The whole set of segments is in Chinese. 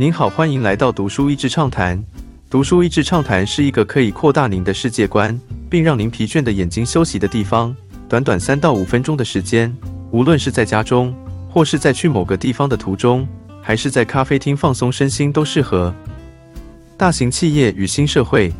您好，欢迎来到读书益智畅谈。读书益智畅谈是一个可以扩大您的世界观，并让您疲倦的眼睛休息的地方。短短三到五分钟的时间，无论是在家中，或是在去某个地方的途中，还是在咖啡厅放松身心，都适合。大型企业与新社会，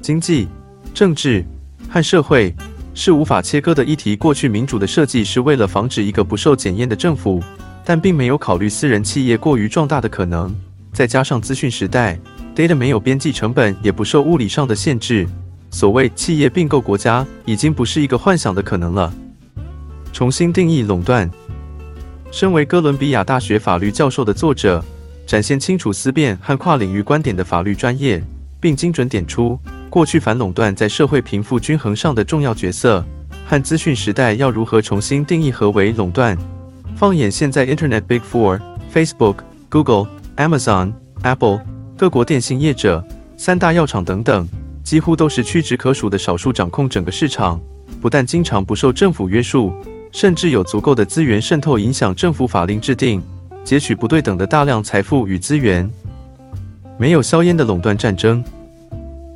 经济、政治和社会是无法切割的议题。过去民主的设计是为了防止一个不受检验的政府，但并没有考虑私人企业过于壮大的可能。再加上资讯时代，data 没有边际成本，也不受物理上的限制。所谓企业并购国家，已经不是一个幻想的可能了。重新定义垄断。身为哥伦比亚大学法律教授的作者，展现清楚思辨和跨领域观点的法律专业，并精准点出过去反垄断在社会贫富均衡上的重要角色，和资讯时代要如何重新定义何为垄断。放眼现在，Internet Big Four，Facebook、Google、Amazon、Apple，各国电信业者、三大药厂等等。几乎都是屈指可数的少数掌控整个市场，不但经常不受政府约束，甚至有足够的资源渗透影响政府法令制定，截取不对等的大量财富与资源。没有硝烟的垄断战争。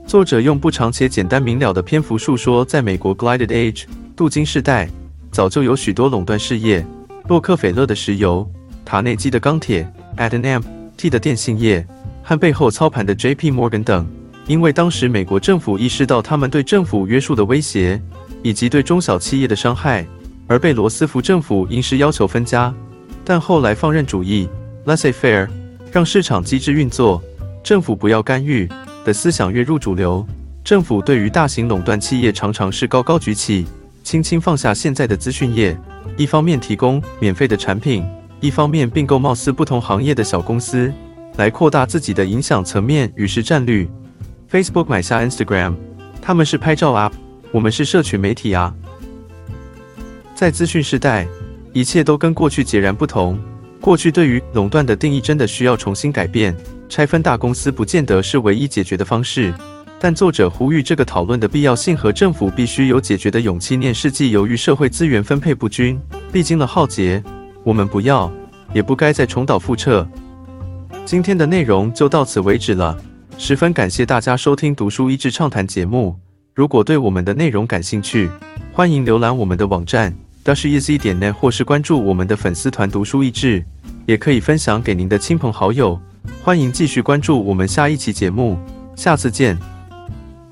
作者用不长且简单明了的篇幅述说，在美国 Glided Age 镀金时代，早就有许多垄断事业，洛克菲勒的石油，塔内基的钢铁，AT&T 的电信业，和背后操盘的 J.P. Morgan 等。因为当时美国政府意识到他们对政府约束的威胁，以及对中小企业的伤害，而被罗斯福政府因时要求分家。但后来放任主义 （laissez-faire） 让市场机制运作，政府不要干预的思想跃入主流。政府对于大型垄断企业常常是高高举起，轻轻放下。现在的资讯业，一方面提供免费的产品，一方面并购貌似不同行业的小公司，来扩大自己的影响层面与市占率。Facebook 买下 Instagram，他们是拍照 App，我们是社群媒体啊。在资讯时代，一切都跟过去截然不同。过去对于垄断的定义真的需要重新改变，拆分大公司不见得是唯一解决的方式。但作者呼吁这个讨论的必要性和政府必须有解决的勇气。念世纪由于社会资源分配不均，历经了浩劫，我们不要，也不该再重蹈覆辙。今天的内容就到此为止了。十分感谢大家收听《读书益智畅谈》节目。如果对我们的内容感兴趣，欢迎浏览我们的网站 dasheasy 点 net，或是关注我们的粉丝团“读书益智”，也可以分享给您的亲朋好友。欢迎继续关注我们下一期节目，下次见。